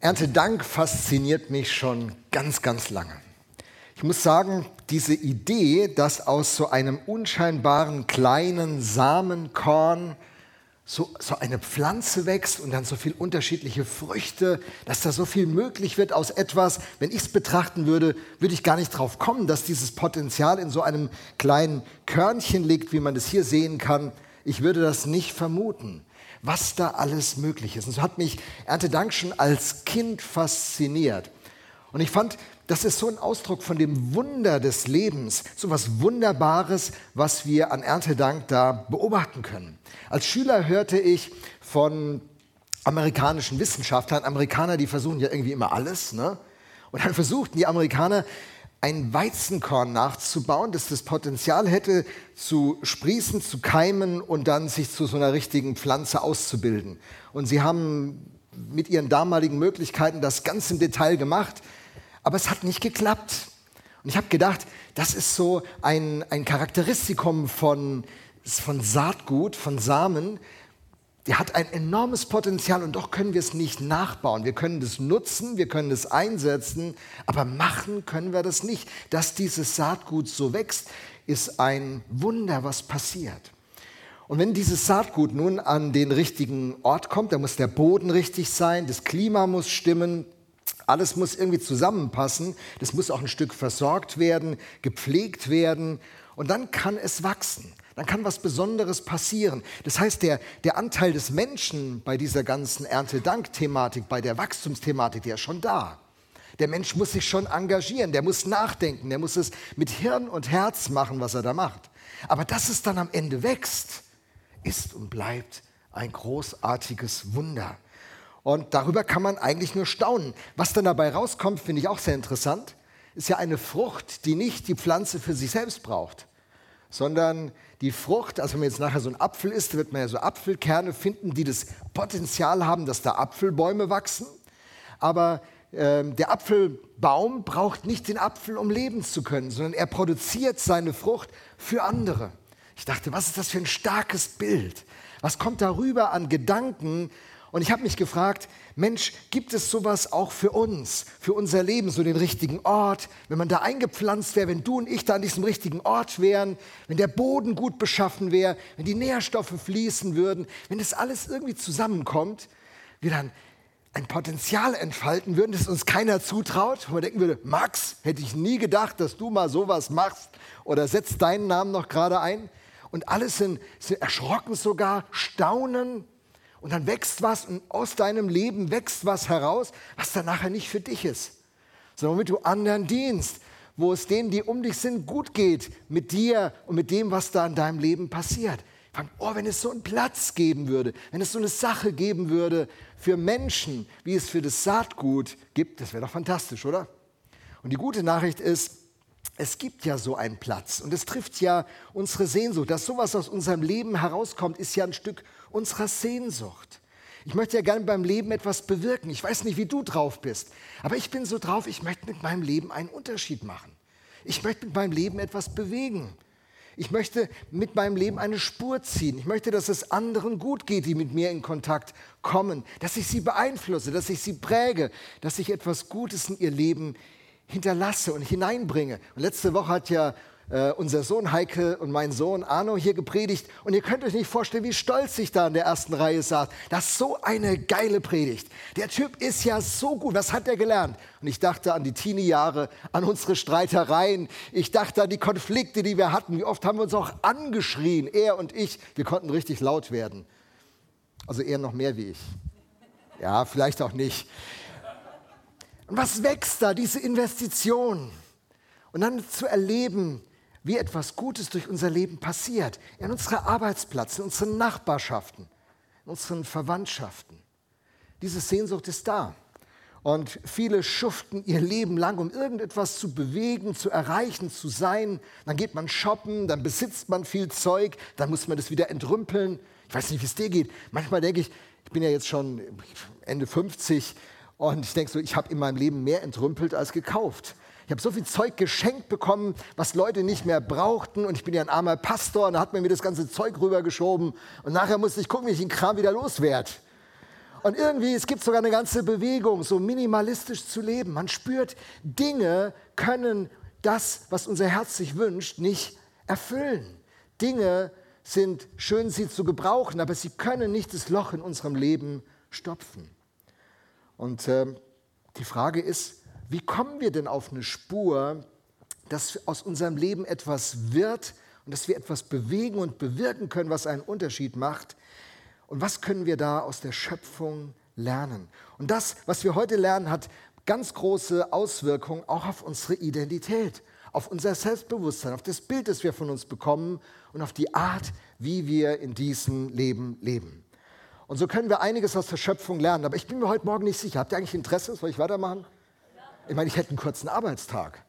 Erntedank fasziniert mich schon ganz, ganz lange. Ich muss sagen, diese Idee, dass aus so einem unscheinbaren kleinen Samenkorn so, so eine Pflanze wächst und dann so viele unterschiedliche Früchte, dass da so viel möglich wird aus etwas, wenn ich es betrachten würde, würde ich gar nicht drauf kommen, dass dieses Potenzial in so einem kleinen Körnchen liegt, wie man es hier sehen kann. Ich würde das nicht vermuten was da alles möglich ist. Und so hat mich Erntedank schon als Kind fasziniert. Und ich fand, das ist so ein Ausdruck von dem Wunder des Lebens, so was Wunderbares, was wir an Erntedank da beobachten können. Als Schüler hörte ich von amerikanischen Wissenschaftlern, Amerikaner, die versuchen ja irgendwie immer alles, ne? Und dann versuchten die Amerikaner ein Weizenkorn nachzubauen, das das Potenzial hätte, zu sprießen, zu keimen und dann sich zu so einer richtigen Pflanze auszubilden. Und sie haben mit ihren damaligen Möglichkeiten das ganz im Detail gemacht, aber es hat nicht geklappt. Und ich habe gedacht, das ist so ein, ein Charakteristikum von, von Saatgut, von Samen, der hat ein enormes Potenzial und doch können wir es nicht nachbauen. Wir können das nutzen, wir können es einsetzen, aber machen können wir das nicht. Dass dieses Saatgut so wächst, ist ein Wunder, was passiert. Und wenn dieses Saatgut nun an den richtigen Ort kommt, dann muss der Boden richtig sein, das Klima muss stimmen, alles muss irgendwie zusammenpassen, das muss auch ein Stück versorgt werden, gepflegt werden und dann kann es wachsen dann kann was Besonderes passieren. Das heißt, der, der Anteil des Menschen bei dieser ganzen Erntedank-Thematik, bei der Wachstumsthematik, der ist schon da. Der Mensch muss sich schon engagieren, der muss nachdenken, der muss es mit Hirn und Herz machen, was er da macht. Aber dass es dann am Ende wächst, ist und bleibt ein großartiges Wunder. Und darüber kann man eigentlich nur staunen. Was dann dabei rauskommt, finde ich auch sehr interessant, ist ja eine Frucht, die nicht die Pflanze für sich selbst braucht, sondern die Frucht, also wenn man jetzt nachher so ein Apfel isst, wird man ja so Apfelkerne finden, die das Potenzial haben, dass da Apfelbäume wachsen. Aber äh, der Apfelbaum braucht nicht den Apfel, um leben zu können, sondern er produziert seine Frucht für andere. Ich dachte, was ist das für ein starkes Bild? Was kommt darüber an Gedanken, und ich habe mich gefragt, Mensch, gibt es sowas auch für uns, für unser Leben, so den richtigen Ort, wenn man da eingepflanzt wäre, wenn du und ich da an diesem richtigen Ort wären, wenn der Boden gut beschaffen wäre, wenn die Nährstoffe fließen würden, wenn das alles irgendwie zusammenkommt, wir dann ein Potenzial entfalten würden, das uns keiner zutraut, wo man denken würde, Max, hätte ich nie gedacht, dass du mal sowas machst oder setzt deinen Namen noch gerade ein. Und alles sind, sind erschrocken sogar, staunen, und dann wächst was und aus deinem Leben wächst was heraus, was dann nachher nicht für dich ist, sondern womit du anderen dienst, wo es denen, die um dich sind, gut geht mit dir und mit dem, was da in deinem Leben passiert. Oh, wenn es so einen Platz geben würde, wenn es so eine Sache geben würde für Menschen, wie es für das Saatgut gibt, das wäre doch fantastisch, oder? Und die gute Nachricht ist, es gibt ja so einen Platz und es trifft ja unsere Sehnsucht. Dass sowas aus unserem Leben herauskommt, ist ja ein Stück unserer Sehnsucht. Ich möchte ja gerne beim Leben etwas bewirken. Ich weiß nicht, wie du drauf bist, aber ich bin so drauf, ich möchte mit meinem Leben einen Unterschied machen. Ich möchte mit meinem Leben etwas bewegen. Ich möchte mit meinem Leben eine Spur ziehen. Ich möchte, dass es anderen gut geht, die mit mir in Kontakt kommen, dass ich sie beeinflusse, dass ich sie präge, dass ich etwas Gutes in ihr Leben hinterlasse und hineinbringe. Und letzte Woche hat ja äh, unser Sohn Heike und mein Sohn Arno hier gepredigt. Und ihr könnt euch nicht vorstellen, wie stolz ich da in der ersten Reihe saß. Das ist so eine geile Predigt. Der Typ ist ja so gut. Was hat er gelernt? Und ich dachte an die Teenie-Jahre, an unsere Streitereien. Ich dachte an die Konflikte, die wir hatten. Wie oft haben wir uns auch angeschrien, er und ich. Wir konnten richtig laut werden. Also er noch mehr wie ich. Ja, vielleicht auch nicht. Und was wächst da, diese Investition? Und dann zu erleben, wie etwas Gutes durch unser Leben passiert. In unserer Arbeitsplatz, in unseren Nachbarschaften, in unseren Verwandtschaften. Diese Sehnsucht ist da. Und viele schuften ihr Leben lang, um irgendetwas zu bewegen, zu erreichen, zu sein. Dann geht man shoppen, dann besitzt man viel Zeug, dann muss man das wieder entrümpeln. Ich weiß nicht, wie es dir geht. Manchmal denke ich, ich bin ja jetzt schon Ende 50 und ich denke so, ich habe in meinem Leben mehr entrümpelt als gekauft. Ich habe so viel Zeug geschenkt bekommen, was Leute nicht mehr brauchten. Und ich bin ja ein armer Pastor und da hat man mir das ganze Zeug rübergeschoben. Und nachher musste ich gucken, wie ich den Kram wieder loswerde. Und irgendwie, es gibt sogar eine ganze Bewegung, so minimalistisch zu leben. Man spürt, Dinge können das, was unser Herz sich wünscht, nicht erfüllen. Dinge sind schön, sie zu gebrauchen, aber sie können nicht das Loch in unserem Leben stopfen. Und äh, die Frage ist, wie kommen wir denn auf eine Spur, dass aus unserem Leben etwas wird und dass wir etwas bewegen und bewirken können, was einen Unterschied macht? Und was können wir da aus der Schöpfung lernen? Und das, was wir heute lernen, hat ganz große Auswirkungen auch auf unsere Identität, auf unser Selbstbewusstsein, auf das Bild, das wir von uns bekommen und auf die Art, wie wir in diesem Leben leben. Und so können wir einiges aus der Schöpfung lernen. Aber ich bin mir heute Morgen nicht sicher. Habt ihr eigentlich Interesse? Soll ich weitermachen? Ich meine, ich hätte einen kurzen Arbeitstag.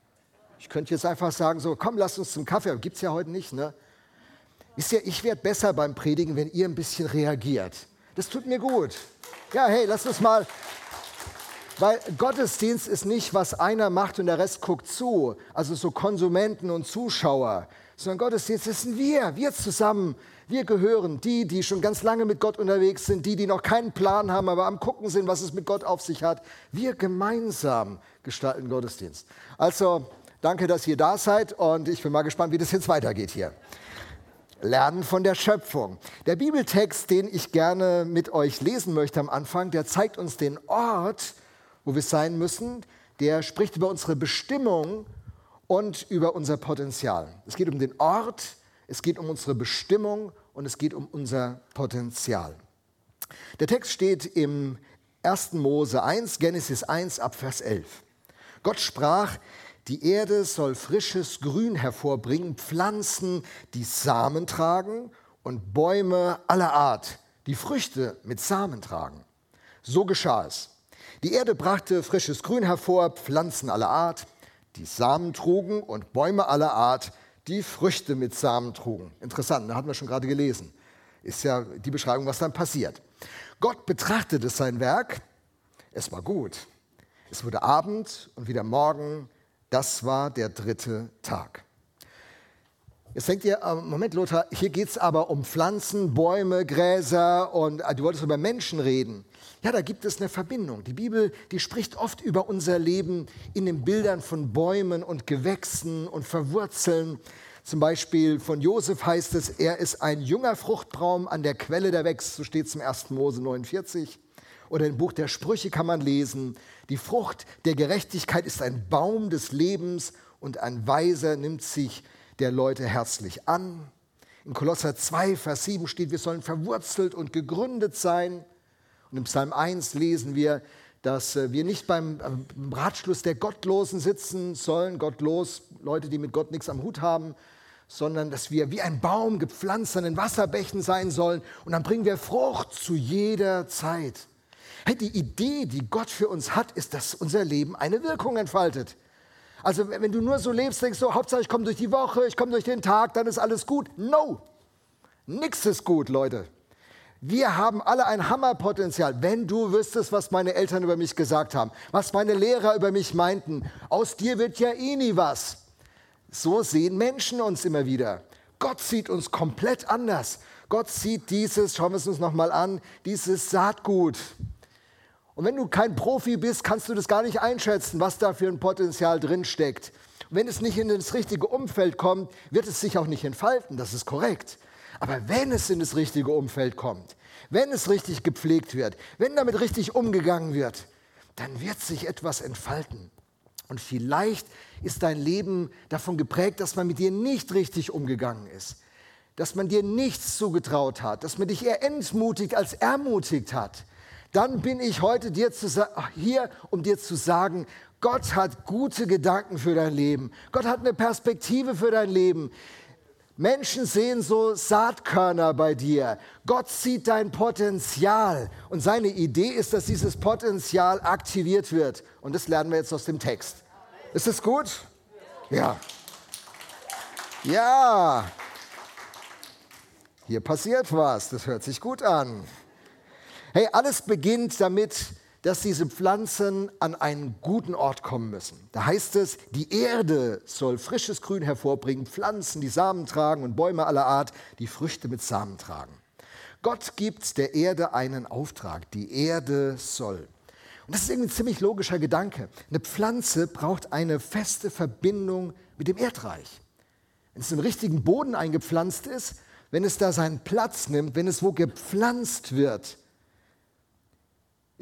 Ich könnte jetzt einfach sagen, so, komm, lass uns zum Kaffee. Gibt es ja heute nicht, ne? Wisst ihr, ich werde besser beim Predigen, wenn ihr ein bisschen reagiert. Das tut mir gut. Ja, hey, lass uns mal. Weil Gottesdienst ist nicht, was einer macht und der Rest guckt zu. Also so Konsumenten und Zuschauer. Sondern Gottesdienst sind wir, wir zusammen. Wir gehören, die, die schon ganz lange mit Gott unterwegs sind, die, die noch keinen Plan haben, aber am Gucken sind, was es mit Gott auf sich hat. Wir gemeinsam gestalten Gottesdienst. Also danke, dass ihr da seid und ich bin mal gespannt, wie das jetzt weitergeht hier. Lernen von der Schöpfung. Der Bibeltext, den ich gerne mit euch lesen möchte am Anfang, der zeigt uns den Ort, wo wir sein müssen. Der spricht über unsere Bestimmung und über unser Potenzial. Es geht um den Ort, es geht um unsere Bestimmung und es geht um unser Potenzial. Der Text steht im 1. Mose 1, Genesis 1 ab Vers 11. Gott sprach, die Erde soll frisches Grün hervorbringen, Pflanzen, die Samen tragen und Bäume aller Art, die Früchte mit Samen tragen. So geschah es. Die Erde brachte frisches Grün hervor, Pflanzen aller Art, die Samen trugen und Bäume aller Art, die Früchte mit Samen trugen. Interessant, da hatten wir schon gerade gelesen. Ist ja die Beschreibung, was dann passiert. Gott betrachtete sein Werk, es war gut. Es wurde Abend und wieder Morgen, das war der dritte Tag. Jetzt denkt ihr, äh, Moment Lothar, hier geht es aber um Pflanzen, Bäume, Gräser und äh, du wolltest über Menschen reden. Ja, da gibt es eine Verbindung. Die Bibel, die spricht oft über unser Leben in den Bildern von Bäumen und Gewächsen und Verwurzeln. Zum Beispiel von Josef heißt es, er ist ein junger Fruchtbaum an der Quelle der wächst, so steht es im 1. Mose 49. Oder im Buch der Sprüche kann man lesen, die Frucht der Gerechtigkeit ist ein Baum des Lebens und ein Weiser nimmt sich der Leute herzlich an. In Kolosser 2, Vers 7 steht, wir sollen verwurzelt und gegründet sein. Und im Psalm 1 lesen wir, dass äh, wir nicht beim Ratschluss der Gottlosen sitzen sollen, gottlos, Leute, die mit Gott nichts am Hut haben, sondern dass wir wie ein Baum gepflanzt an den Wasserbächen sein sollen und dann bringen wir Frucht zu jeder Zeit. Hey, die Idee, die Gott für uns hat, ist, dass unser Leben eine Wirkung entfaltet. Also wenn du nur so lebst, denkst du, Hauptsache ich komme durch die Woche, ich komme durch den Tag, dann ist alles gut. No, nichts ist gut, Leute. Wir haben alle ein Hammerpotenzial. Wenn du wüsstest, was meine Eltern über mich gesagt haben, was meine Lehrer über mich meinten, aus dir wird ja eh nie was. So sehen Menschen uns immer wieder. Gott sieht uns komplett anders. Gott sieht dieses, schauen wir es uns nochmal an, dieses Saatgut. Und wenn du kein Profi bist, kannst du das gar nicht einschätzen, was da für ein Potenzial drinsteckt. Und wenn es nicht in das richtige Umfeld kommt, wird es sich auch nicht entfalten, das ist korrekt. Aber wenn es in das richtige Umfeld kommt, wenn es richtig gepflegt wird, wenn damit richtig umgegangen wird, dann wird sich etwas entfalten. Und vielleicht ist dein Leben davon geprägt, dass man mit dir nicht richtig umgegangen ist, dass man dir nichts zugetraut hat, dass man dich eher entmutigt als ermutigt hat. Dann bin ich heute dir zu, hier, um dir zu sagen, Gott hat gute Gedanken für dein Leben. Gott hat eine Perspektive für dein Leben. Menschen sehen so Saatkörner bei dir. Gott sieht dein Potenzial. Und seine Idee ist, dass dieses Potenzial aktiviert wird. Und das lernen wir jetzt aus dem Text. Ist das gut? Ja. Ja. Hier passiert was. Das hört sich gut an. Hey, alles beginnt damit, dass diese Pflanzen an einen guten Ort kommen müssen. Da heißt es, die Erde soll frisches Grün hervorbringen, Pflanzen, die Samen tragen und Bäume aller Art, die Früchte mit Samen tragen. Gott gibt der Erde einen Auftrag. Die Erde soll. Und das ist irgendwie ein ziemlich logischer Gedanke. Eine Pflanze braucht eine feste Verbindung mit dem Erdreich. Wenn es im richtigen Boden eingepflanzt ist, wenn es da seinen Platz nimmt, wenn es wo gepflanzt wird,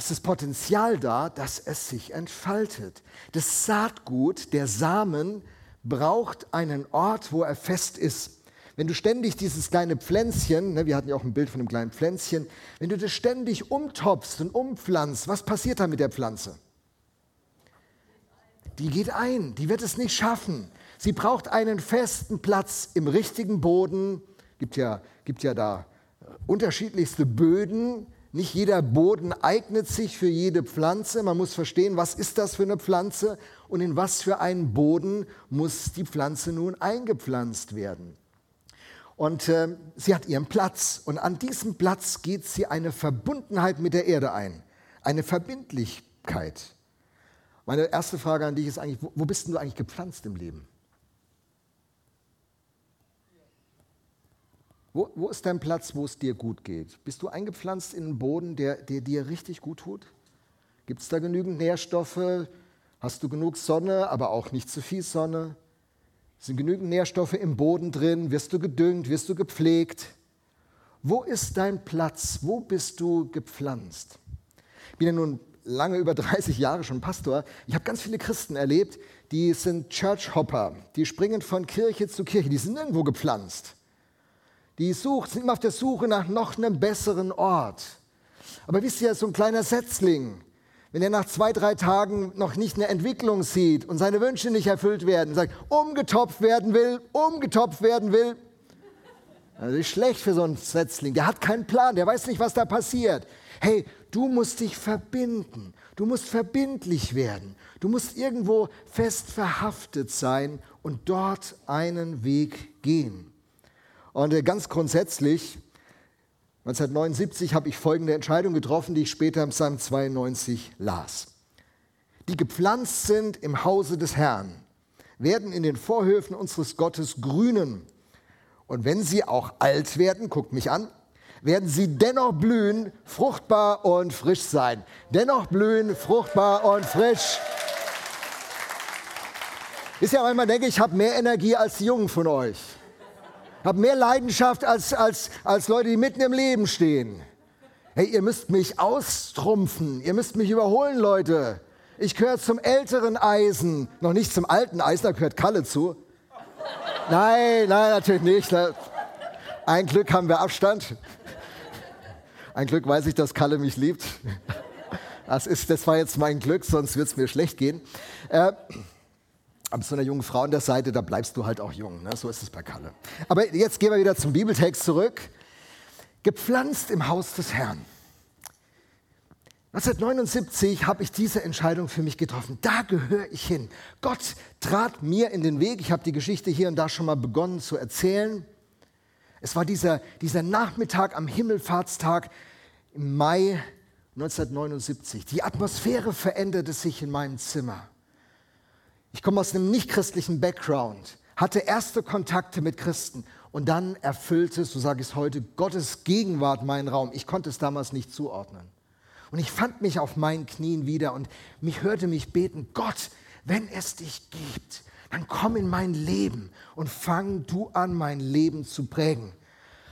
ist das Potenzial da, dass es sich entfaltet. Das Saatgut, der Samen, braucht einen Ort, wo er fest ist. Wenn du ständig dieses kleine Pflänzchen, ne, wir hatten ja auch ein Bild von einem kleinen Pflänzchen, wenn du das ständig umtopfst und umpflanzt, was passiert da mit der Pflanze? Die geht ein, die wird es nicht schaffen. Sie braucht einen festen Platz im richtigen Boden. Gibt ja, gibt ja da unterschiedlichste Böden. Nicht jeder Boden eignet sich für jede Pflanze. Man muss verstehen, was ist das für eine Pflanze und in was für einen Boden muss die Pflanze nun eingepflanzt werden. Und äh, sie hat ihren Platz und an diesem Platz geht sie eine Verbundenheit mit der Erde ein, eine Verbindlichkeit. Meine erste Frage an dich ist eigentlich, wo, bist du eigentlich gepflanzt im Leben? Wo, wo, ist dein Platz, wo es dir gut geht? Bist du eingepflanzt in einen Boden, der, der dir richtig gut tut? Gibt es da genügend Nährstoffe? Hast du genug Sonne, aber auch nicht zu viel Sonne? Sind genügend Nährstoffe im Boden drin? Wirst du gedüngt? Wirst du gepflegt? Wo ist dein Platz? Wo bist du gepflanzt? Ich bin ja nun lange über 30 Jahre schon Pastor. Ich habe ganz viele Christen erlebt, die sind Church-Hopper. Die springen von Kirche zu Kirche. Die sind irgendwo gepflanzt. Die sucht, sind immer auf der Suche nach noch einem besseren Ort. Aber wisst ihr, so ein kleiner Setzling, wenn er nach zwei, drei Tagen noch nicht eine Entwicklung sieht und seine Wünsche nicht erfüllt werden, sagt, umgetopft werden will, umgetopft werden will, das ist schlecht für so einen Setzling. Der hat keinen Plan, der weiß nicht, was da passiert. Hey, du musst dich verbinden. Du musst verbindlich werden. Du musst irgendwo fest verhaftet sein und dort einen Weg gehen. Und äh, ganz grundsätzlich, 1979 habe ich folgende Entscheidung getroffen, die ich später im Psalm 92 las. Die gepflanzt sind im Hause des Herrn, werden in den Vorhöfen unseres Gottes grünen. Und wenn sie auch alt werden, guckt mich an, werden sie dennoch blühen, fruchtbar und frisch sein. Dennoch blühen, fruchtbar und frisch. Ist ja manchmal, denke ich, habe mehr Energie als die Jungen von euch habe mehr Leidenschaft als, als, als Leute, die mitten im Leben stehen. Hey, ihr müsst mich austrumpfen, ihr müsst mich überholen, Leute. Ich gehöre zum älteren Eisen, noch nicht zum alten Eisen, da gehört Kalle zu. Nein, nein, natürlich nicht. Ein Glück haben wir Abstand. Ein Glück weiß ich, dass Kalle mich liebt. Das, ist, das war jetzt mein Glück, sonst wird es mir schlecht gehen. Äh, aber so einer jungen Frau an der Seite, da bleibst du halt auch jung. Ne? So ist es bei Kalle. Aber jetzt gehen wir wieder zum Bibeltext zurück. Gepflanzt im Haus des Herrn. 1979 habe ich diese Entscheidung für mich getroffen. Da gehöre ich hin. Gott trat mir in den Weg. Ich habe die Geschichte hier und da schon mal begonnen zu erzählen. Es war dieser, dieser Nachmittag am Himmelfahrtstag im Mai 1979. Die Atmosphäre veränderte sich in meinem Zimmer. Ich komme aus einem nichtchristlichen Background, hatte erste Kontakte mit Christen und dann erfüllte, so sage ich es heute, Gottes Gegenwart meinen Raum. Ich konnte es damals nicht zuordnen. Und ich fand mich auf meinen Knien wieder und mich hörte mich beten, Gott, wenn es dich gibt, dann komm in mein Leben und fang du an, mein Leben zu prägen.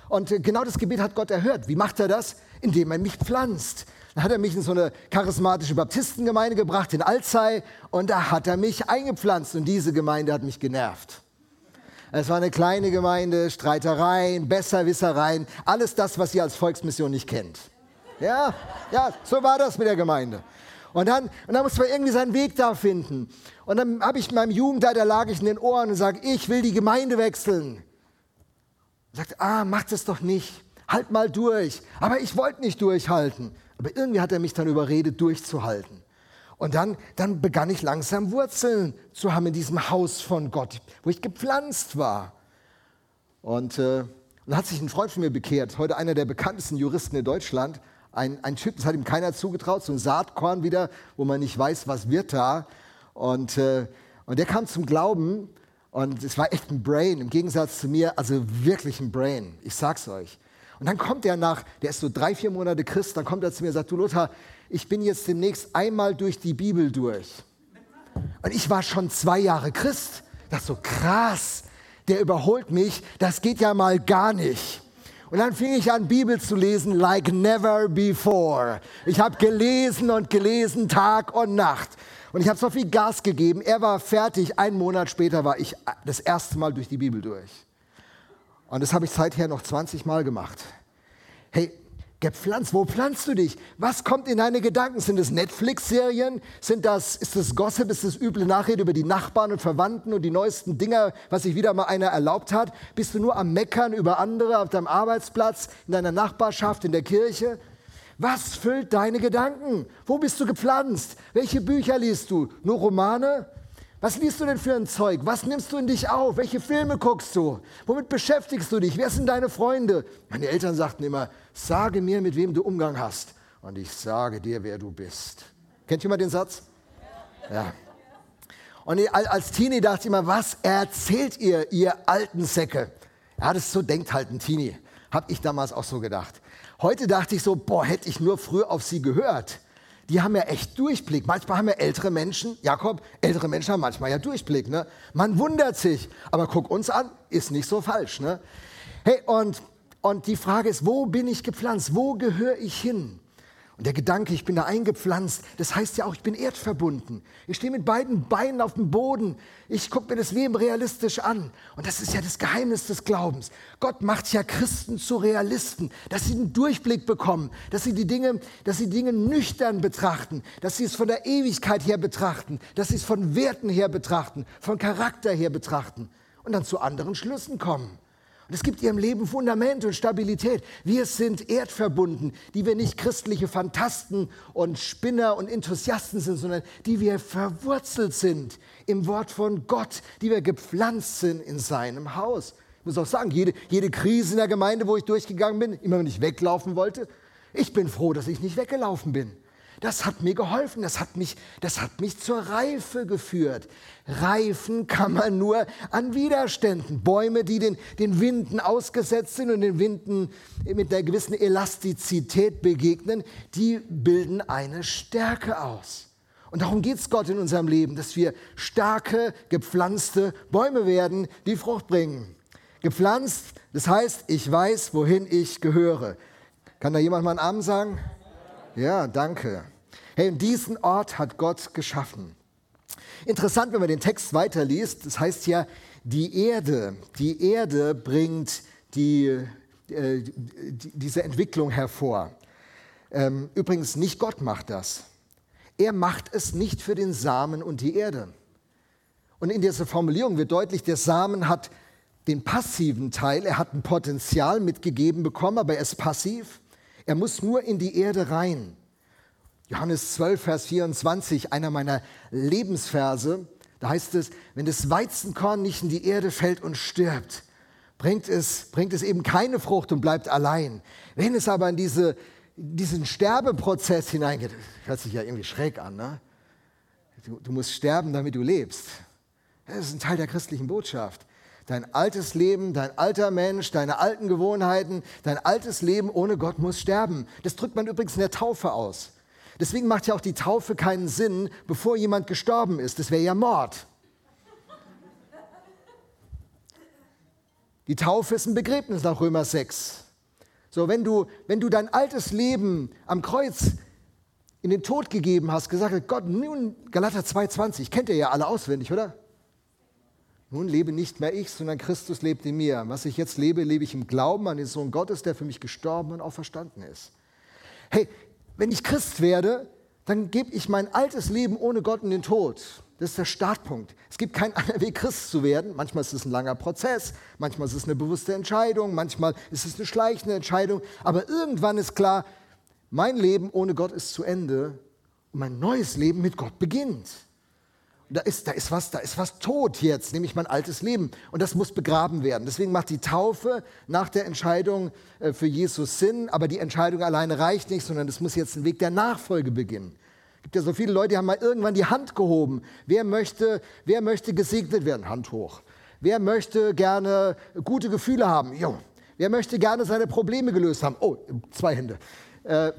Und äh, genau das Gebet hat Gott erhört. Wie macht er das? Indem er mich pflanzt. Dann hat er mich in so eine charismatische Baptistengemeinde gebracht in Alzey und da hat er mich eingepflanzt und diese Gemeinde hat mich genervt. Es war eine kleine Gemeinde, Streitereien, Besserwissereien, alles das, was ihr als Volksmission nicht kennt. Ja, ja, so war das mit der Gemeinde. Und dann, und dann muss man irgendwie seinen Weg da finden. Und dann habe ich meinem Jugendleiter, lag ich in den Ohren und sage, ich will die Gemeinde wechseln. Er sagt, ah, macht es doch nicht. Halt mal durch. Aber ich wollte nicht durchhalten. Aber irgendwie hat er mich dann überredet, durchzuhalten. Und dann, dann begann ich langsam Wurzeln zu haben in diesem Haus von Gott, wo ich gepflanzt war. Und äh, dann hat sich ein Freund von mir bekehrt, heute einer der bekanntesten Juristen in Deutschland. Ein, ein Typ, das hat ihm keiner zugetraut, so ein Saatkorn wieder, wo man nicht weiß, was wird da. Und, äh, und der kam zum Glauben und es war echt ein Brain, im Gegensatz zu mir, also wirklich ein Brain, ich sag's euch. Und dann kommt er nach, der ist so drei, vier Monate Christ, dann kommt er zu mir und sagt, du Lothar, ich bin jetzt demnächst einmal durch die Bibel durch. Und ich war schon zwei Jahre Christ. Dachte so, krass, der überholt mich, das geht ja mal gar nicht. Und dann fing ich an, Bibel zu lesen, like never before. Ich habe gelesen und gelesen, Tag und Nacht. Und ich habe so viel Gas gegeben. Er war fertig. Einen Monat später war ich das erste Mal durch die Bibel durch. Und das habe ich seither noch 20 Mal gemacht. Hey, gepflanzt, wo pflanzt du dich? Was kommt in deine Gedanken? Sind es Netflix-Serien? Das, ist das Gossip? Ist das üble Nachrede über die Nachbarn und Verwandten und die neuesten Dinger, was sich wieder mal einer erlaubt hat? Bist du nur am Meckern über andere auf deinem Arbeitsplatz, in deiner Nachbarschaft, in der Kirche? Was füllt deine Gedanken? Wo bist du gepflanzt? Welche Bücher liest du? Nur Romane? Was liest du denn für ein Zeug? Was nimmst du in dich auf? Welche Filme guckst du? Womit beschäftigst du dich? Wer sind deine Freunde? Meine Eltern sagten immer, sage mir, mit wem du Umgang hast. Und ich sage dir, wer du bist. Kennt jemand den Satz? Ja. Und als Teenie dachte ich immer, was erzählt ihr, ihr alten Säcke? Ja, das so denkt halt ein Teenie. Hab ich damals auch so gedacht. Heute dachte ich so, boah, hätte ich nur früher auf sie gehört die haben ja echt Durchblick. Manchmal haben ja ältere Menschen, Jakob, ältere Menschen haben manchmal ja Durchblick. Ne? Man wundert sich, aber guck uns an, ist nicht so falsch. Ne? Hey, und, und die Frage ist, wo bin ich gepflanzt? Wo gehöre ich hin? Und der Gedanke, ich bin da eingepflanzt, das heißt ja auch, ich bin erdverbunden. Ich stehe mit beiden Beinen auf dem Boden. Ich gucke mir das Leben realistisch an. Und das ist ja das Geheimnis des Glaubens. Gott macht ja Christen zu Realisten, dass sie einen Durchblick bekommen, dass sie die Dinge, dass sie Dinge nüchtern betrachten, dass sie es von der Ewigkeit her betrachten, dass sie es von Werten her betrachten, von Charakter her betrachten und dann zu anderen Schlüssen kommen. Und es gibt ihrem Leben Fundament und Stabilität. Wir sind erdverbunden, die wir nicht christliche Fantasten und Spinner und Enthusiasten sind, sondern die wir verwurzelt sind im Wort von Gott, die wir gepflanzt sind in seinem Haus. Ich muss auch sagen, jede, jede Krise in der Gemeinde, wo ich durchgegangen bin, immer wenn ich weglaufen wollte, ich bin froh, dass ich nicht weggelaufen bin. Das hat mir geholfen, das hat mich, das hat mich zur Reife geführt. Reifen kann man nur an Widerständen. Bäume, die den, den Winden ausgesetzt sind und den Winden mit einer gewissen Elastizität begegnen, die bilden eine Stärke aus. Und darum geht es Gott in unserem Leben, dass wir starke, gepflanzte Bäume werden, die Frucht bringen. Gepflanzt, das heißt, ich weiß, wohin ich gehöre. Kann da jemand mal einen Arm sagen? Ja, danke. Hey, diesen Ort hat Gott geschaffen. Interessant, wenn man den Text weiterliest, das heißt ja, die Erde, die Erde bringt die, äh, die, diese Entwicklung hervor. Ähm, übrigens, nicht Gott macht das. Er macht es nicht für den Samen und die Erde. Und in dieser Formulierung wird deutlich, der Samen hat den passiven Teil, er hat ein Potenzial mitgegeben bekommen, aber er ist passiv. Er muss nur in die Erde rein. Johannes 12, Vers 24, einer meiner Lebensverse, da heißt es, wenn das Weizenkorn nicht in die Erde fällt und stirbt, bringt es, bringt es eben keine Frucht und bleibt allein. Wenn es aber in diese, diesen Sterbeprozess hineingeht, hört sich ja irgendwie schräg an, ne? Du, du musst sterben, damit du lebst. Das ist ein Teil der christlichen Botschaft. Dein altes Leben, dein alter Mensch, deine alten Gewohnheiten, dein altes Leben ohne Gott muss sterben. Das drückt man übrigens in der Taufe aus. Deswegen macht ja auch die Taufe keinen Sinn, bevor jemand gestorben ist. Das wäre ja Mord. Die Taufe ist ein Begräbnis nach Römer 6. So, wenn du, wenn du dein altes Leben am Kreuz in den Tod gegeben hast, gesagt hast, Gott, nun, Galater 2,20, kennt ihr ja alle auswendig, oder? Nun lebe nicht mehr ich, sondern Christus lebt in mir. Was ich jetzt lebe, lebe ich im Glauben an den Sohn Gottes, der für mich gestorben und auferstanden ist. Hey, wenn ich Christ werde, dann gebe ich mein altes Leben ohne Gott in den Tod. Das ist der Startpunkt. Es gibt keinen anderen Weg, Christ zu werden. Manchmal ist es ein langer Prozess, manchmal ist es eine bewusste Entscheidung, manchmal ist es eine schleichende Entscheidung. Aber irgendwann ist klar, mein Leben ohne Gott ist zu Ende und mein neues Leben mit Gott beginnt da ist, da ist was, da ist was tot jetzt, nämlich mein altes Leben. Und das muss begraben werden. Deswegen macht die Taufe nach der Entscheidung äh, für Jesus Sinn. Aber die Entscheidung alleine reicht nicht, sondern es muss jetzt ein Weg der Nachfolge beginnen. Es gibt ja so viele Leute, die haben mal irgendwann die Hand gehoben. Wer möchte, wer möchte gesegnet werden? Hand hoch. Wer möchte gerne gute Gefühle haben? Jo. Wer möchte gerne seine Probleme gelöst haben? Oh, zwei Hände. Äh,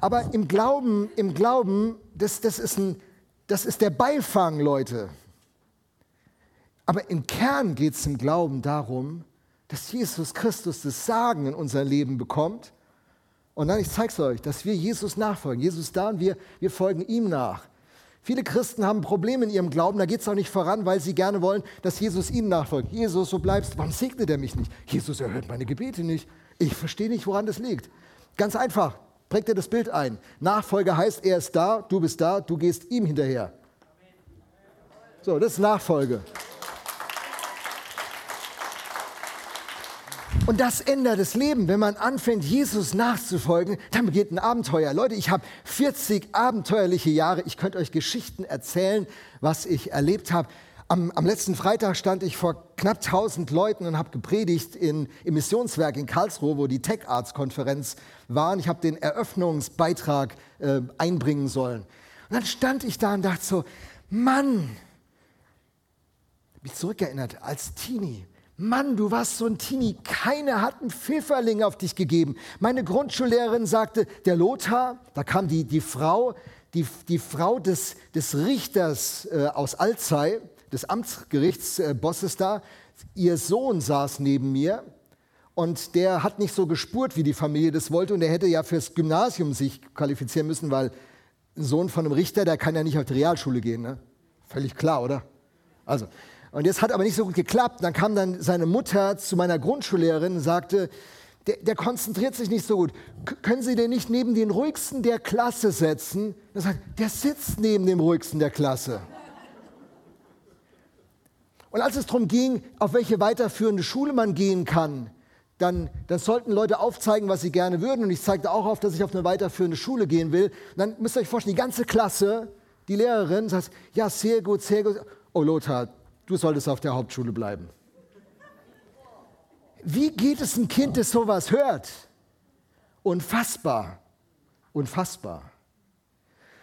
aber im Glauben, im Glauben, das, das, ist ein, das ist der Beifang, Leute. Aber im Kern geht es im Glauben darum, dass Jesus Christus das Sagen in unser Leben bekommt. Und dann, ich zeige es euch, dass wir Jesus nachfolgen. Jesus da und wir, wir folgen ihm nach. Viele Christen haben Probleme in ihrem Glauben, da geht es auch nicht voran, weil sie gerne wollen, dass Jesus ihnen nachfolgt. Jesus, so bleibst, warum segnet er mich nicht? Jesus erhört meine Gebete nicht. Ich verstehe nicht, woran das liegt. Ganz einfach, prägt dir das Bild ein. Nachfolger heißt, er ist da, du bist da, du gehst ihm hinterher. So, das ist Nachfolge. Und das ändert das Leben. Wenn man anfängt, Jesus nachzufolgen, dann beginnt ein Abenteuer. Leute, ich habe 40 abenteuerliche Jahre. Ich könnte euch Geschichten erzählen, was ich erlebt habe. Am, am, letzten Freitag stand ich vor knapp 1000 Leuten und habe gepredigt in, im Missionswerk in Karlsruhe, wo die Tech Arts Konferenz war. Und ich habe den Eröffnungsbeitrag äh, einbringen sollen. Und dann stand ich da und dachte so, Mann, mich zurückerinnert als Teenie. Mann, du warst so ein Teenie, keiner hat einen Pfifferling auf dich gegeben. Meine Grundschullehrerin sagte, der Lothar, da kam die, die Frau, die, die Frau des, des Richters äh, aus Alzey, des Amtsgerichtsbosses äh, da, ihr Sohn saß neben mir und der hat nicht so gespurt, wie die Familie das wollte und der hätte ja fürs Gymnasium sich qualifizieren müssen, weil ein Sohn von einem Richter, der kann ja nicht auf die Realschule gehen. Ne? Völlig klar, oder? Also, und das hat aber nicht so gut geklappt. Dann kam dann seine Mutter zu meiner Grundschullehrerin und sagte, der, der konzentriert sich nicht so gut. K können Sie den nicht neben den ruhigsten der Klasse setzen? Er sagt, der sitzt neben dem ruhigsten der Klasse. Und als es darum ging, auf welche weiterführende Schule man gehen kann, dann, dann, sollten Leute aufzeigen, was sie gerne würden. Und ich zeigte auch auf, dass ich auf eine weiterführende Schule gehen will. Und dann müsst ihr euch vorstellen, die ganze Klasse, die Lehrerin sagt, ja, sehr gut, sehr gut. Oh, Lothar, du solltest auf der Hauptschule bleiben. Wie geht es einem Kind, das sowas hört? Unfassbar. Unfassbar.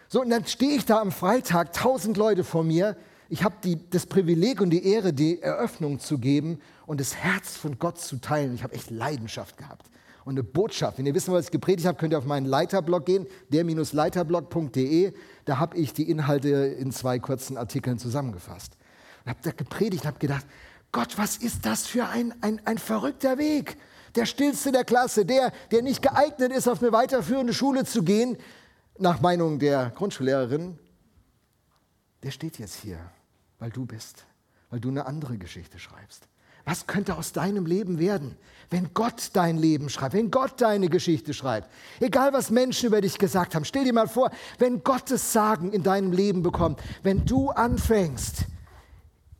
So, und dann stehe ich da am Freitag, tausend Leute vor mir. Ich habe das Privileg und die Ehre, die Eröffnung zu geben und das Herz von Gott zu teilen. Ich habe echt Leidenschaft gehabt und eine Botschaft. Wenn ihr wissen wollt, was ich gepredigt habe, könnt ihr auf meinen Leiterblog gehen, der-leiterblog.de. Da habe ich die Inhalte in zwei kurzen Artikeln zusammengefasst und habe da gepredigt und habe gedacht, Gott, was ist das für ein, ein, ein verrückter Weg? Der stillste der Klasse, der, der nicht geeignet ist, auf eine weiterführende Schule zu gehen, nach Meinung der Grundschullehrerin, der steht jetzt hier, weil du bist, weil du eine andere Geschichte schreibst. Was könnte aus deinem Leben werden, wenn Gott dein Leben schreibt, wenn Gott deine Geschichte schreibt? Egal, was Menschen über dich gesagt haben, stell dir mal vor, wenn Gottes Sagen in deinem Leben bekommt, wenn du anfängst,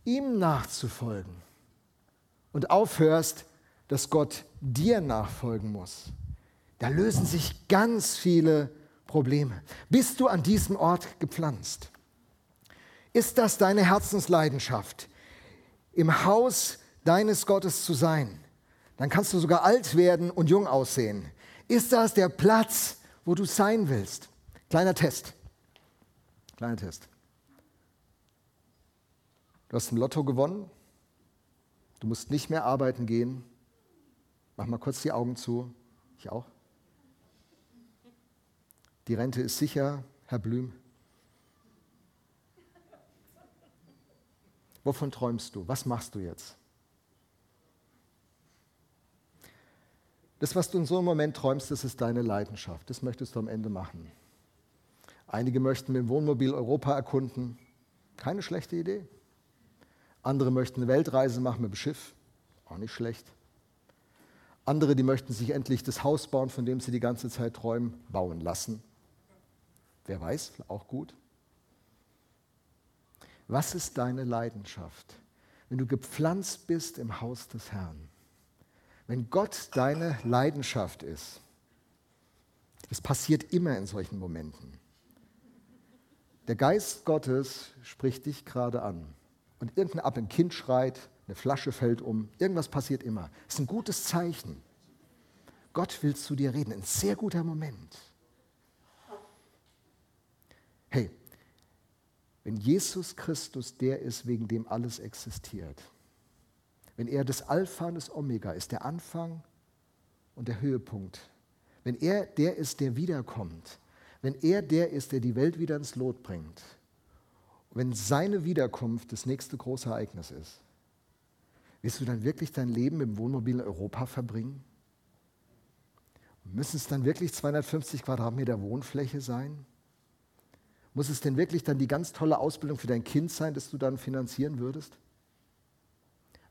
ihm nachzufolgen und aufhörst, dass Gott dir nachfolgen muss, da lösen sich ganz viele Probleme. Bist du an diesem Ort gepflanzt? Ist das deine Herzensleidenschaft, im Haus deines Gottes zu sein? Dann kannst du sogar alt werden und jung aussehen. Ist das der Platz, wo du sein willst? Kleiner Test. Kleiner Test. Du hast ein Lotto gewonnen. Du musst nicht mehr arbeiten gehen. Mach mal kurz die Augen zu. Ich auch. Die Rente ist sicher, Herr Blüm. Wovon träumst du? Was machst du jetzt? Das, was du in so einem Moment träumst, das ist deine Leidenschaft. Das möchtest du am Ende machen. Einige möchten mit dem Wohnmobil Europa erkunden. Keine schlechte Idee. Andere möchten eine Weltreise machen mit dem Schiff, auch nicht schlecht. Andere, die möchten sich endlich das Haus bauen, von dem sie die ganze Zeit träumen, bauen lassen. Wer weiß, auch gut. Was ist deine Leidenschaft, wenn du gepflanzt bist im Haus des Herrn? Wenn Gott deine Leidenschaft ist, es passiert immer in solchen Momenten. Der Geist Gottes spricht dich gerade an und irgendein Ab ein Kind schreit, eine Flasche fällt um, irgendwas passiert immer. Das ist ein gutes Zeichen. Gott will zu dir reden, ein sehr guter Moment. Hey, wenn Jesus Christus der ist, wegen dem alles existiert, wenn er das Alpha und das Omega ist, der Anfang und der Höhepunkt, wenn er der ist, der wiederkommt, wenn er der ist, der die Welt wieder ins Lot bringt, wenn seine Wiederkunft das nächste große Ereignis ist, wirst du dann wirklich dein Leben im Wohnmobil Europa verbringen? Müssen es dann wirklich 250 Quadratmeter Wohnfläche sein? Muss es denn wirklich dann die ganz tolle Ausbildung für dein Kind sein, das du dann finanzieren würdest?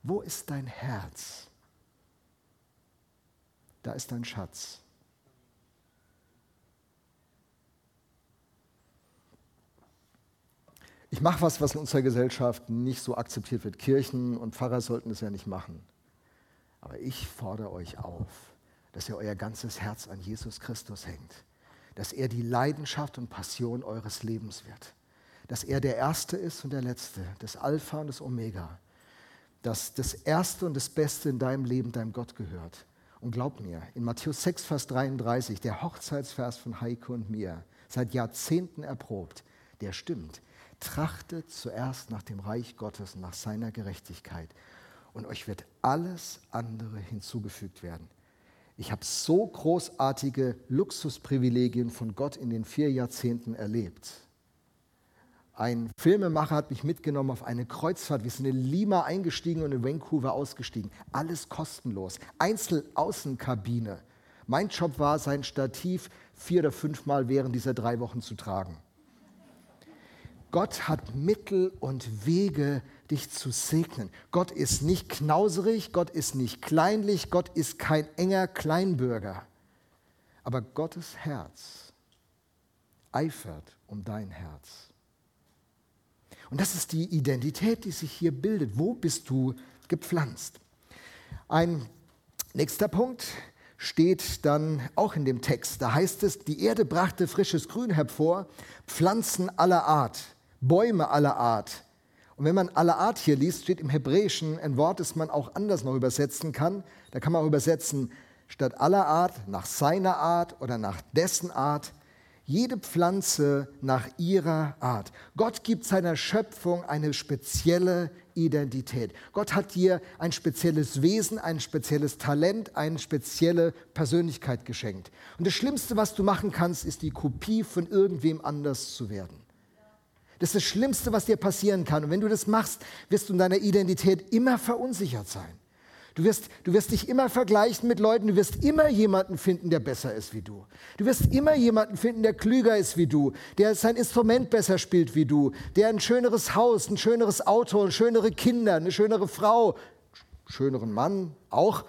Wo ist dein Herz? Da ist dein Schatz. Ich mache was, was in unserer Gesellschaft nicht so akzeptiert wird. Kirchen und Pfarrer sollten es ja nicht machen. Aber ich fordere euch auf, dass ihr euer ganzes Herz an Jesus Christus hängt. Dass er die Leidenschaft und Passion eures Lebens wird. Dass er der Erste ist und der Letzte, das Alpha und das Omega. Dass das Erste und das Beste in deinem Leben deinem Gott gehört. Und glaub mir, in Matthäus 6, Vers 33, der Hochzeitsvers von Heike und mir, seit Jahrzehnten erprobt, der stimmt. Trachtet zuerst nach dem Reich Gottes nach seiner Gerechtigkeit. Und euch wird alles andere hinzugefügt werden. Ich habe so großartige Luxusprivilegien von Gott in den vier Jahrzehnten erlebt. Ein Filmemacher hat mich mitgenommen auf eine Kreuzfahrt. Wir sind in Lima eingestiegen und in Vancouver ausgestiegen. Alles kostenlos. Einzelaußenkabine. Mein Job war, sein Stativ vier oder fünfmal während dieser drei Wochen zu tragen. Gott hat Mittel und Wege, dich zu segnen. Gott ist nicht knauserig, Gott ist nicht kleinlich, Gott ist kein enger Kleinbürger. Aber Gottes Herz eifert um dein Herz. Und das ist die Identität, die sich hier bildet. Wo bist du gepflanzt? Ein nächster Punkt steht dann auch in dem Text. Da heißt es, die Erde brachte frisches Grün hervor, Pflanzen aller Art, Bäume aller Art. Und wenn man aller Art hier liest, steht im Hebräischen ein Wort, das man auch anders noch übersetzen kann. Da kann man auch übersetzen, statt aller Art, nach seiner Art oder nach dessen Art, jede Pflanze nach ihrer Art. Gott gibt seiner Schöpfung eine spezielle Identität. Gott hat dir ein spezielles Wesen, ein spezielles Talent, eine spezielle Persönlichkeit geschenkt. Und das Schlimmste, was du machen kannst, ist die Kopie von irgendwem anders zu werden. Das ist das Schlimmste, was dir passieren kann. Und wenn du das machst, wirst du in deiner Identität immer verunsichert sein. Du wirst, du wirst dich immer vergleichen mit Leuten, du wirst immer jemanden finden, der besser ist wie du. Du wirst immer jemanden finden, der klüger ist wie du, der sein Instrument besser spielt wie du, der ein schöneres Haus, ein schöneres Auto, schönere Kinder, eine schönere Frau, schöneren Mann auch.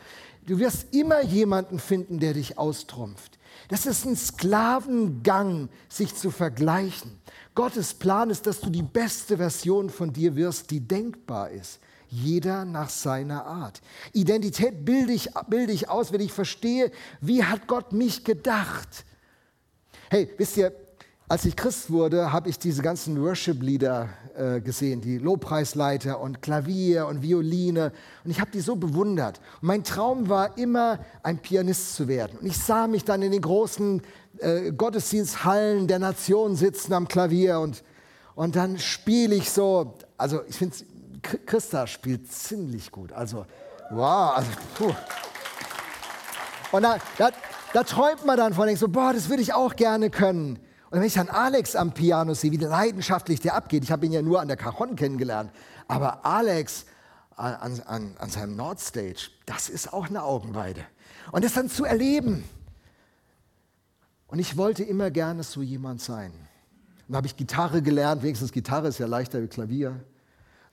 Du wirst immer jemanden finden, der dich austrumpft. Das ist ein Sklavengang, sich zu vergleichen. Gottes Plan ist, dass du die beste Version von dir wirst, die denkbar ist. Jeder nach seiner Art. Identität bilde ich, bilde ich aus, wenn ich verstehe, wie hat Gott mich gedacht. Hey, wisst ihr, als ich Christ wurde, habe ich diese ganzen Worship-Lieder äh, gesehen, die Lobpreisleiter und Klavier und Violine. Und ich habe die so bewundert. Und mein Traum war immer, ein Pianist zu werden. Und ich sah mich dann in den großen äh, Gottesdiensthallen der Nation sitzen am Klavier und, und dann spiele ich so. Also ich finde, Christa spielt ziemlich gut. Also, wow. Also. Und da, da, da träumt man dann von, denkt so, boah, das würde ich auch gerne können. Und wenn ich dann Alex am Piano sehe, wie leidenschaftlich der abgeht, ich habe ihn ja nur an der Cajon kennengelernt, aber Alex an, an, an seinem Nordstage, das ist auch eine Augenweide. Und das dann zu erleben. Und ich wollte immer gerne so jemand sein. Dann habe ich Gitarre gelernt, wenigstens Gitarre ist ja leichter wie Klavier.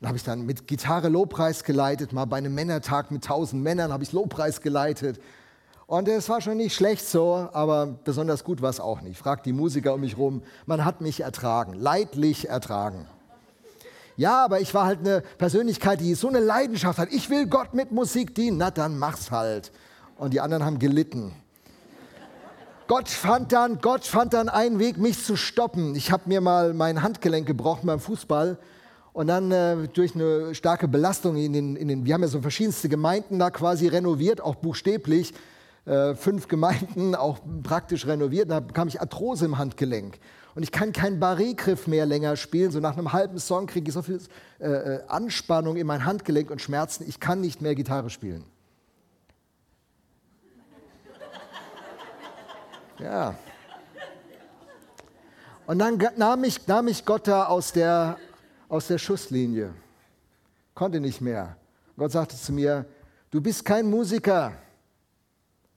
Dann habe ich dann mit Gitarre Lobpreis geleitet, mal bei einem Männertag mit tausend Männern habe ich Lobpreis geleitet. Und es war schon nicht schlecht so, aber besonders gut war es auch nicht. Fragt die Musiker um mich rum. Man hat mich ertragen, leidlich ertragen. Ja, aber ich war halt eine Persönlichkeit, die so eine Leidenschaft hat. Ich will Gott mit Musik dienen. Na, dann mach's halt. Und die anderen haben gelitten. Gott fand dann, Gott fand dann einen Weg, mich zu stoppen. Ich habe mir mal mein Handgelenk gebrochen beim Fußball und dann äh, durch eine starke Belastung in den, in den, wir haben ja so verschiedenste Gemeinden da quasi renoviert, auch buchstäblich, äh, fünf Gemeinden auch praktisch renoviert. Da bekam ich Arthrose im Handgelenk. und ich kann keinen Barré-Griff mehr länger spielen. So nach einem halben Song kriege ich so viel äh, äh, Anspannung in mein Handgelenk und Schmerzen, ich kann nicht mehr Gitarre spielen. Ja. Und dann nahm mich, nahm mich Gott da aus der, aus der Schusslinie. Konnte nicht mehr. Gott sagte zu mir, du bist kein Musiker.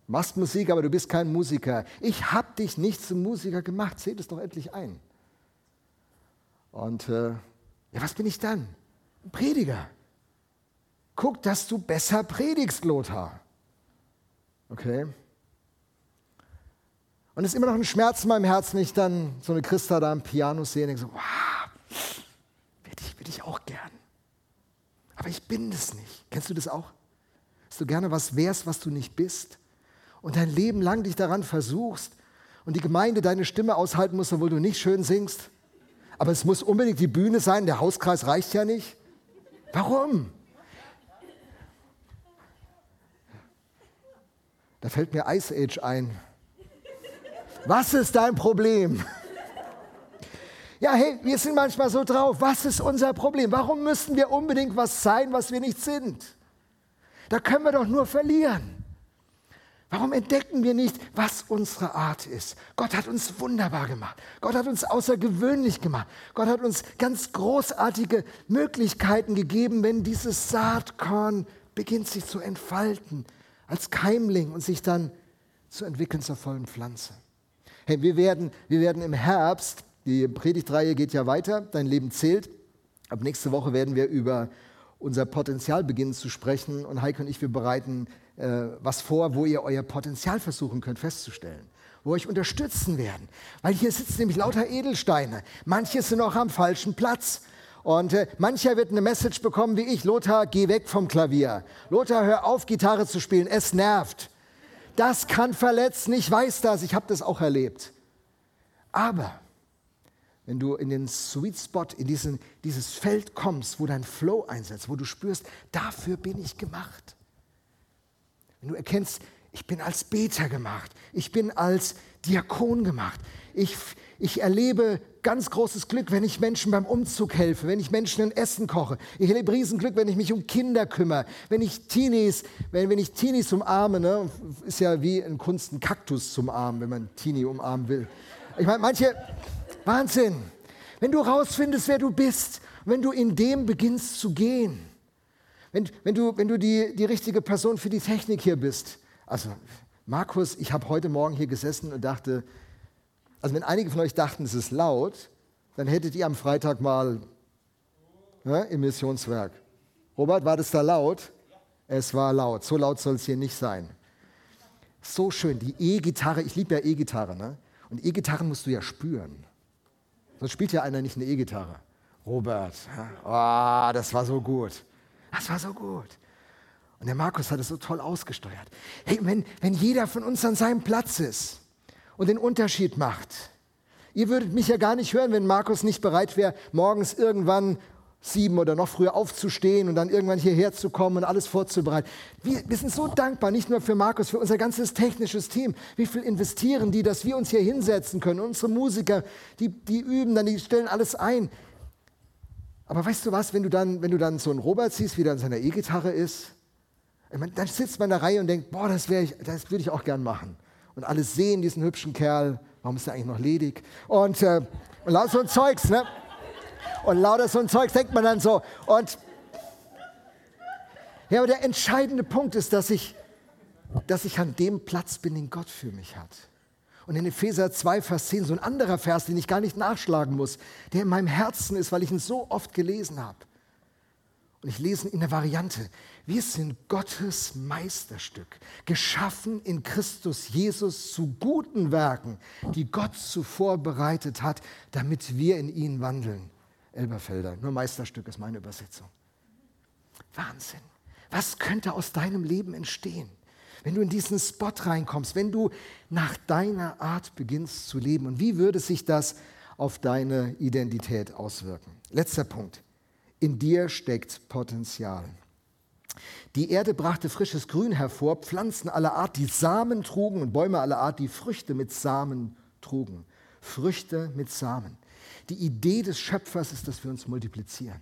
Machst Musik, aber du bist kein Musiker. Ich habe dich nicht zum Musiker gemacht. Seht es doch endlich ein. Und äh, ja, was bin ich dann? Ein Prediger. Guck, dass du besser predigst, Lothar. Okay. Und es ist immer noch ein Schmerz in meinem Herzen, wenn ich dann so eine Christa da am Piano sehe und denke so, wow, würde ich, ich auch gern. Aber ich bin das nicht. Kennst du das auch? Dass du gerne was wärst, was du nicht bist? Und dein Leben lang dich daran versuchst und die Gemeinde deine Stimme aushalten muss, obwohl du nicht schön singst. Aber es muss unbedingt die Bühne sein, der Hauskreis reicht ja nicht. Warum? Da fällt mir Ice Age ein. Was ist dein Problem? Ja, hey, wir sind manchmal so drauf. Was ist unser Problem? Warum müssen wir unbedingt was sein, was wir nicht sind? Da können wir doch nur verlieren. Warum entdecken wir nicht, was unsere Art ist? Gott hat uns wunderbar gemacht. Gott hat uns außergewöhnlich gemacht. Gott hat uns ganz großartige Möglichkeiten gegeben, wenn dieses Saatkorn beginnt sich zu entfalten als Keimling und sich dann zu entwickeln zur vollen Pflanze. Hey, wir werden, wir werden im Herbst, die Predigtreihe geht ja weiter, dein Leben zählt. Ab nächste Woche werden wir über unser Potenzial beginnen zu sprechen und Heike und ich, wir bereiten äh, was vor, wo ihr euer Potenzial versuchen könnt festzustellen, wo euch unterstützen werden. Weil hier sitzen nämlich lauter Edelsteine. Manche sind noch am falschen Platz. Und äh, mancher wird eine Message bekommen wie ich, Lothar, geh weg vom Klavier. Lothar, hör auf, Gitarre zu spielen, es nervt. Das kann verletzen, ich weiß das, ich habe das auch erlebt. Aber wenn du in den Sweet Spot, in diesen, dieses Feld kommst, wo dein Flow einsetzt, wo du spürst, dafür bin ich gemacht. Wenn du erkennst, ich bin als Beter gemacht, ich bin als Diakon gemacht, ich, ich erlebe ganz großes Glück, wenn ich Menschen beim Umzug helfe, wenn ich Menschen ein Essen koche. Ich erlebe Riesenglück, wenn ich mich um Kinder kümmere, wenn ich Teenies, wenn, wenn ich Teenies umarme, ne, ist ja wie in Kunst ein Kaktus zum Armen, wenn man Teenie umarmen will. Ich meine, manche, Wahnsinn. Wenn du rausfindest, wer du bist, wenn du in dem beginnst zu gehen, wenn, wenn du, wenn du die, die richtige Person für die Technik hier bist. Also, Markus, ich habe heute Morgen hier gesessen und dachte, also wenn einige von euch dachten, es ist laut, dann hättet ihr am Freitag mal ja, im Missionswerk. Robert, war das da laut? Es war laut. So laut soll es hier nicht sein. So schön. Die E-Gitarre, ich liebe ja E-Gitarre, ne? Und E-Gitarren musst du ja spüren. Sonst spielt ja einer nicht eine E-Gitarre. Robert, oh, das war so gut. Das war so gut. Und der Markus hat es so toll ausgesteuert. Hey, wenn, wenn jeder von uns an seinem Platz ist und den Unterschied macht, ihr würdet mich ja gar nicht hören, wenn Markus nicht bereit wäre, morgens irgendwann sieben oder noch früher aufzustehen und dann irgendwann hierher zu kommen und alles vorzubereiten. Wir, wir, sind so dankbar, nicht nur für Markus, für unser ganzes technisches Team. Wie viel investieren die, dass wir uns hier hinsetzen können? Unsere Musiker, die, die üben dann, die stellen alles ein. Aber weißt du was, wenn du dann, wenn du dann so einen Robert siehst, wie der an seiner E-Gitarre ist, dann sitzt man in der Reihe und denkt, boah, das, das würde ich auch gern machen. Und alle sehen diesen hübschen Kerl, warum ist er eigentlich noch ledig? Und, äh, und lauter so ein Zeugs, ne? Und lauter so ein Zeugs denkt man dann so. Und ja, aber der entscheidende Punkt ist, dass ich, dass ich an dem Platz bin, den Gott für mich hat. Und in Epheser 2, Vers 10, so ein anderer Vers, den ich gar nicht nachschlagen muss, der in meinem Herzen ist, weil ich ihn so oft gelesen habe. Und ich lese ihn in der Variante, wir sind Gottes Meisterstück, geschaffen in Christus Jesus zu guten Werken, die Gott zuvor bereitet hat, damit wir in ihnen wandeln. Elberfelder, nur Meisterstück ist meine Übersetzung. Wahnsinn. Was könnte aus deinem Leben entstehen? Wenn du in diesen Spot reinkommst, wenn du nach deiner Art beginnst zu leben? Und wie würde sich das auf deine Identität auswirken? Letzter Punkt. In dir steckt Potenzial. Die Erde brachte frisches Grün hervor, Pflanzen aller Art, die Samen trugen und Bäume aller Art, die Früchte mit Samen trugen. Früchte mit Samen. Die Idee des Schöpfers ist, dass wir uns multiplizieren.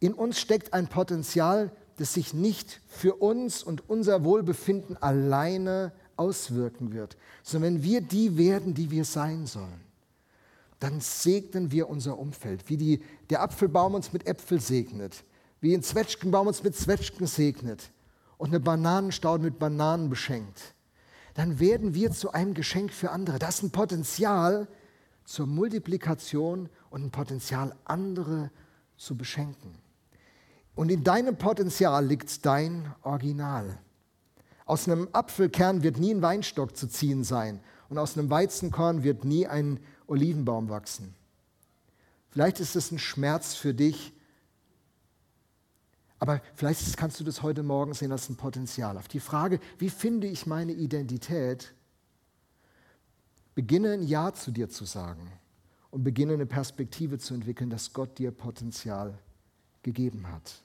In uns steckt ein Potenzial, das sich nicht für uns und unser Wohlbefinden alleine auswirken wird, sondern wenn wir die werden, die wir sein sollen, dann segnen wir unser Umfeld, wie die, der Apfelbaum uns mit Äpfel segnet, wie ein Zwetschgenbaum uns mit Zwetschgen segnet und eine Bananenstaude mit Bananen beschenkt. Dann werden wir zu einem Geschenk für andere. Das ist ein Potenzial zur Multiplikation und ein Potenzial, andere zu beschenken. Und in deinem Potenzial liegt dein Original. Aus einem Apfelkern wird nie ein Weinstock zu ziehen sein und aus einem Weizenkorn wird nie ein Olivenbaum wachsen. Vielleicht ist es ein Schmerz für dich, aber vielleicht kannst du das heute Morgen sehen als ein Potenzial. Auf die Frage, wie finde ich meine Identität, beginne ein Ja zu dir zu sagen und beginne eine Perspektive zu entwickeln, dass Gott dir Potenzial gegeben hat.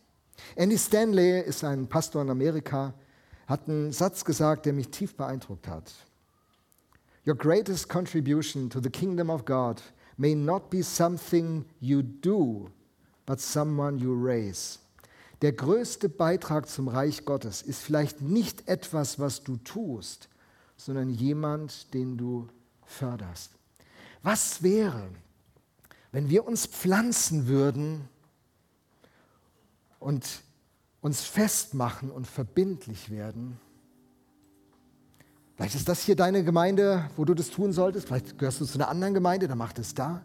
Andy Stanley ist ein Pastor in Amerika, hat einen Satz gesagt, der mich tief beeindruckt hat. Your greatest contribution to the kingdom of God may not be something you do, but someone you raise. Der größte Beitrag zum Reich Gottes ist vielleicht nicht etwas, was du tust, sondern jemand, den du förderst. Was wäre, wenn wir uns pflanzen würden und uns festmachen und verbindlich werden. Vielleicht ist das hier deine Gemeinde, wo du das tun solltest. Vielleicht gehörst du zu einer anderen Gemeinde, dann mach es da.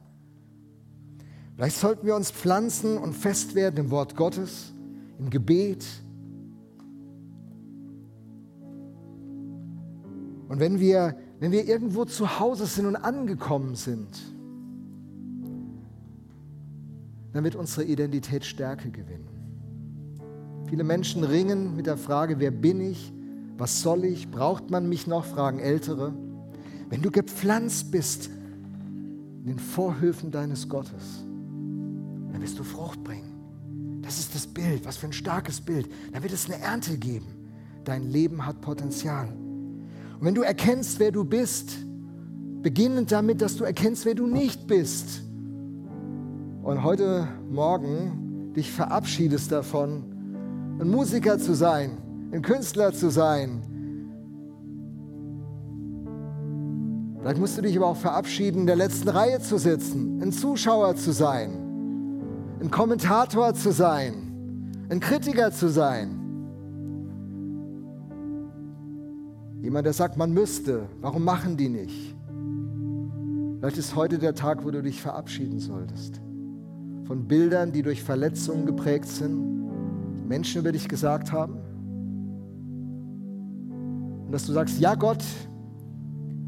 Vielleicht sollten wir uns pflanzen und fest werden im Wort Gottes, im Gebet. Und wenn wir, wenn wir irgendwo zu Hause sind und angekommen sind, dann wird unsere Identität Stärke gewinnen. Viele Menschen ringen mit der Frage, wer bin ich? Was soll ich? Braucht man mich noch? Fragen Ältere. Wenn du gepflanzt bist in den Vorhöfen deines Gottes, dann wirst du Frucht bringen. Das ist das Bild. Was für ein starkes Bild. Dann wird es eine Ernte geben. Dein Leben hat Potenzial. Und wenn du erkennst, wer du bist, beginnend damit, dass du erkennst, wer du nicht bist, und heute Morgen dich verabschiedest davon, ein Musiker zu sein, ein Künstler zu sein. Vielleicht musst du dich aber auch verabschieden, in der letzten Reihe zu sitzen, ein Zuschauer zu sein, ein Kommentator zu sein, ein Kritiker zu sein. Jemand, der sagt, man müsste, warum machen die nicht? Vielleicht ist heute der Tag, wo du dich verabschieden solltest. Von Bildern, die durch Verletzungen geprägt sind, Menschen über dich gesagt haben. Und dass du sagst, ja Gott,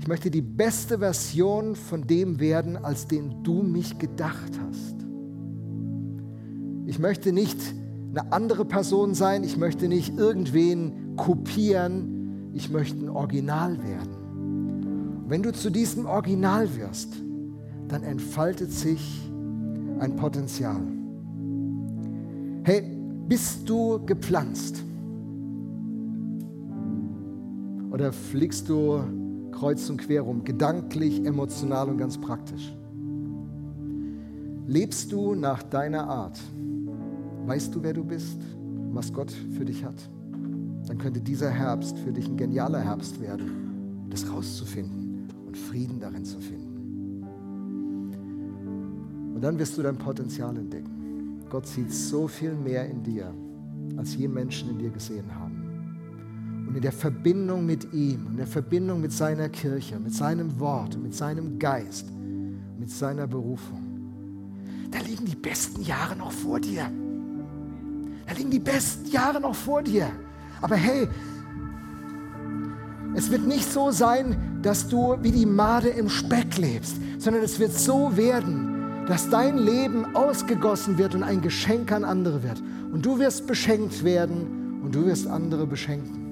ich möchte die beste Version von dem werden, als den du mich gedacht hast. Ich möchte nicht eine andere Person sein, ich möchte nicht irgendwen kopieren, ich möchte ein Original werden. Und wenn du zu diesem Original wirst, dann entfaltet sich ein Potenzial. Hey, bist du gepflanzt? Oder fliegst du kreuz und quer rum, gedanklich, emotional und ganz praktisch? Lebst du nach deiner Art? Weißt du, wer du bist was Gott für dich hat? Dann könnte dieser Herbst für dich ein genialer Herbst werden, das rauszufinden und Frieden darin zu finden. Und dann wirst du dein Potenzial entdecken. Gott sieht so viel mehr in dir, als je Menschen in dir gesehen haben. Und in der Verbindung mit ihm, in der Verbindung mit seiner Kirche, mit seinem Wort, mit seinem Geist, mit seiner Berufung, da liegen die besten Jahre noch vor dir. Da liegen die besten Jahre noch vor dir. Aber hey, es wird nicht so sein, dass du wie die Made im Speck lebst, sondern es wird so werden, dass dein Leben ausgegossen wird und ein Geschenk an andere wird. Und du wirst beschenkt werden und du wirst andere beschenken.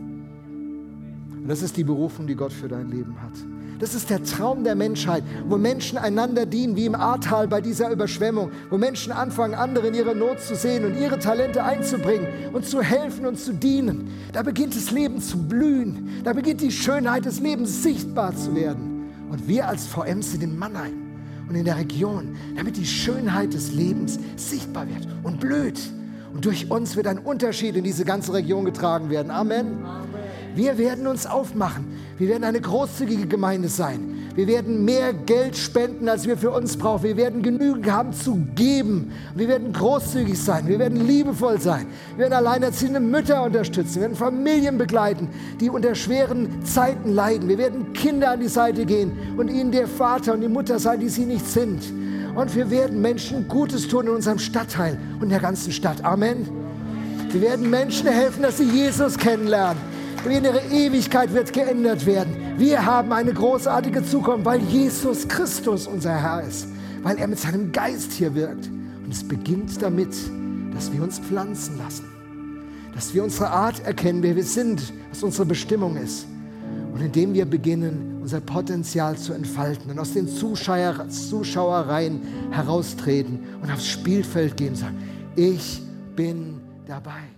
Und das ist die Berufung, die Gott für dein Leben hat. Das ist der Traum der Menschheit, wo Menschen einander dienen, wie im Ahrtal bei dieser Überschwemmung, wo Menschen anfangen, andere in ihrer Not zu sehen und ihre Talente einzubringen und zu helfen und zu dienen. Da beginnt das Leben zu blühen. Da beginnt die Schönheit des Lebens sichtbar zu werden. Und wir als VM sind in Mannheim und in der Region, damit die Schönheit des Lebens sichtbar wird und blüht. Und durch uns wird ein Unterschied in diese ganze Region getragen werden. Amen. Amen. Wir werden uns aufmachen. Wir werden eine großzügige Gemeinde sein. Wir werden mehr Geld spenden, als wir für uns brauchen. Wir werden genügend haben zu geben. Wir werden großzügig sein. Wir werden liebevoll sein. Wir werden alleinerziehende Mütter unterstützen. Wir werden Familien begleiten, die unter schweren Zeiten leiden. Wir werden Kinder an die Seite gehen und ihnen der Vater und die Mutter sein, die sie nicht sind. Und wir werden Menschen Gutes tun in unserem Stadtteil und in der ganzen Stadt. Amen. Wir werden Menschen helfen, dass sie Jesus kennenlernen. Ihre Ewigkeit wird geändert werden. Wir haben eine großartige Zukunft, weil Jesus Christus unser Herr ist, weil er mit seinem Geist hier wirkt. Und es beginnt damit, dass wir uns pflanzen lassen, dass wir unsere Art erkennen, wer wir sind, was unsere Bestimmung ist. Und indem wir beginnen, unser Potenzial zu entfalten und aus den Zuschauer, Zuschauereien heraustreten und aufs Spielfeld gehen und sagen, ich bin dabei.